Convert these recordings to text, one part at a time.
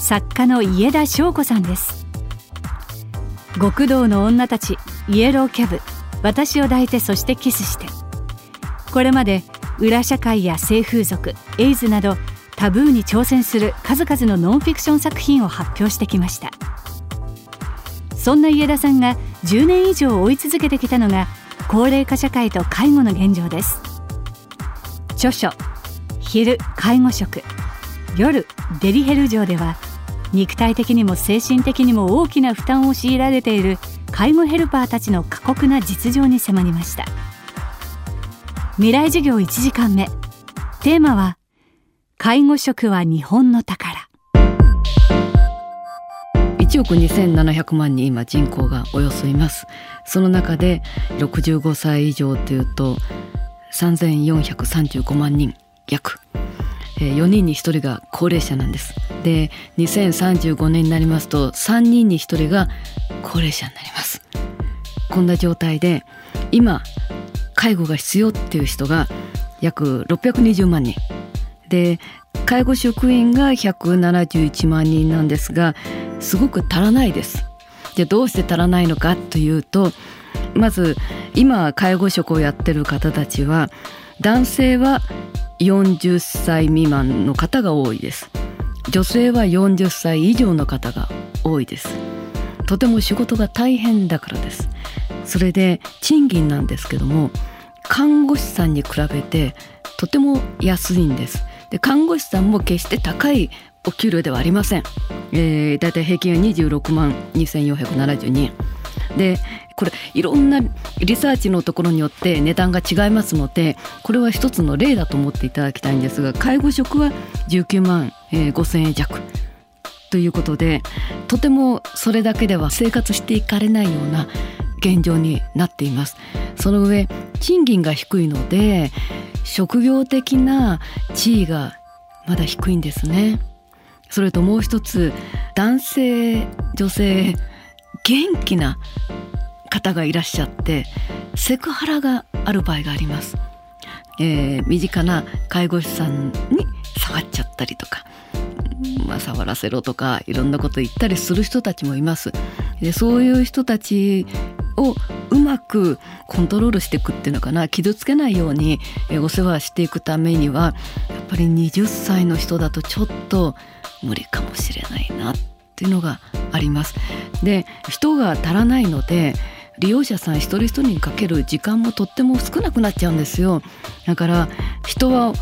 作家の家田翔子さんです。極道の女たちイエローキャブ。私を抱いてそしてキスして。これまで裏社会や性風俗エイズなどタブーに挑戦する数々のノンフィクション作品を発表してきました。そんな家田さんが10年以上追い続けてきたのが高齢化社会と介護の現状です。著書昼介護食。夜デリヘル城では肉体的にも精神的にも大きな負担を強いられている介護ヘルパーたちの過酷な実情に迫りました。未来授業1時間目。テーマは介護職は日本の宝。1億2700万人今人口がおよそいます。その中で65歳以上というと3435万人約。4人に1人が高齢者なんです。で2035年になりますと3人に1人が高齢者になります。こんな状態で今介護が必要っていう人が約620万人。で介護職員が171万人なんですがすごく足らないです。でどうして足らないのかというとまず今介護職をやってる方たちは男性は40歳未満の方が多いです。女性は40歳以上の方が多いです。とても仕事が大変だからです。それで賃金なんですけども看護師さんに比べてとても安いんです。で看護師さんも決して高いお給料ではありません、えー、だいたい平均は26万2472円。でこれいろんなリサーチのところによって値段が違いますのでこれは一つの例だと思っていただきたいんですが介護職は19万、え、5,000円弱ということでとてもそれだけでは生活していかれないような現状になっています。その上賃金が低いので職業的な地位がまだ低いんですね。それともう一つ男性女性元気な方がいらっしゃってセクハラがある場合があります、えー、身近な介護士さんに触っちゃったりとか、まあ、触らせろとかいろんなこと言ったりする人たちもいます。でそういう人たちをうまくコントロールしていくっていうのかな。傷つけないようにお世話していくためにはやっぱり20歳の人だとちょっと無理かもしれないなってていうのがあります。で人が足らないので利用者さん一人一人にかける時間もとっても少なくなっちゃうんですよだから人は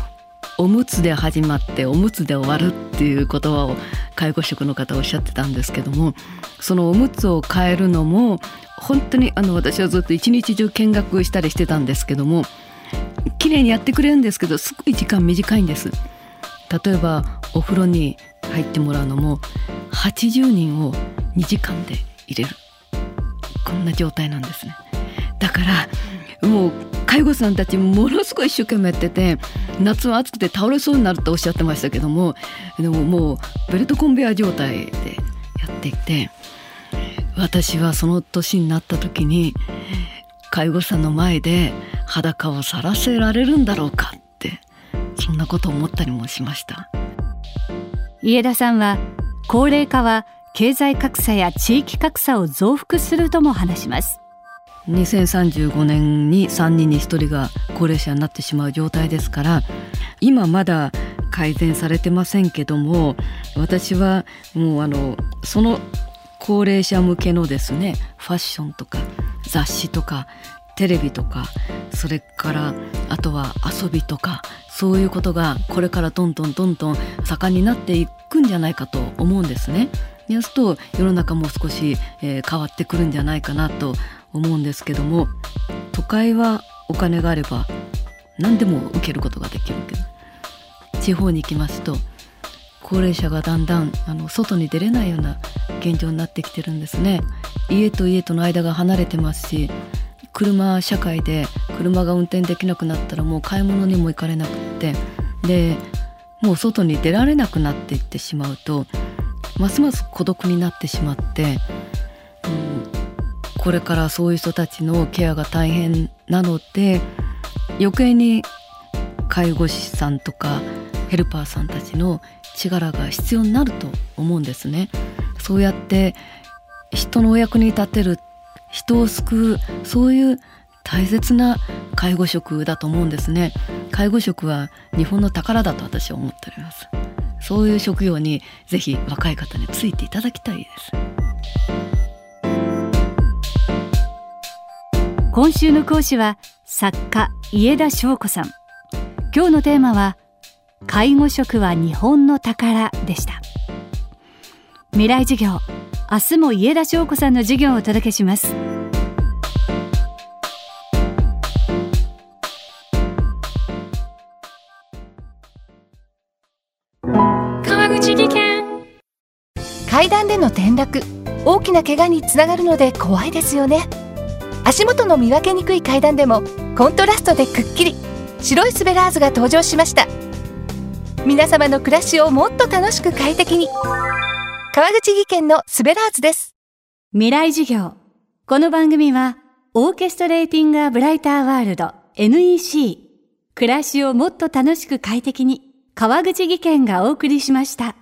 おむつで始まっておむつで終わるっていう言葉を介護職の方おっしゃってたんですけどもそのおむつを変えるのも本当にあの私はずっと一日中見学したりしてたんですけども綺麗にやってくれるんですけどすごい時間短いんです例えばお風呂に入ってもらうのも80人を2時間で入れる。こんな状態なんですね。だからもう介護さんたちものすごい一生懸命やってて夏は暑くて倒れそうになるとおっしゃってましたけどもでももうベルトコンベヤー状態でやっていて私はその年になった時に介護さんの前で裸をさらせられるんだろうかってそんなことを思ったりもしました。家田さんは高齢化は経済格差や地域格差を増幅するとも話します。2035年に3人に1人が高齢者になってしまう状態ですから今まだ改善されてませんけども私はもうあのその高齢者向けのですねファッションとか雑誌とかテレビとかそれからあとは遊びとかそういうことがこれからどんどんどんどん盛んになっていくんじゃないかと思うんですね。やすと世の中も少し、えー、変わってくるんじゃないかなと思うんですけども都会はお金があれば何でも受けることができるけど地方に行きますと高齢者がだんだんあの外に出れないような現状になってきてるんですね家と家との間が離れてますし車社会で車が運転できなくなったらもう買い物にも行かれなくってでもう外に出られなくなっていってしまうとますます孤独になってしまって、うん、これからそういう人たちのケアが大変なので余計に介護士さんとかヘルパーさんたちの力が必要になると思うんですね。そうやって人のお役に立てる人を救うそういう大切な介護職だと思うんですね。介護職は日本の宝だと私は思っております。そういう職業にぜひ若い方についていただきたいです。今週の講師は作家家田翔子さん。今日のテーマは介護職は日本の宝でした。未来授業。明日も家田翔子さんの授業をお届けします。川口技研。階段での転落大きな怪我につながるので怖いですよね。足元の見分けにくい階段でもコントラストでくっきり白いスベラーズが登場しました。皆様の暮らしをもっと楽しく快適に川口技研のスベラーズです。未来授業。この番組は、オーケストレーティング・ア・ブライター・ワールド NEC。暮らしをもっと楽しく快適に、川口技研がお送りしました。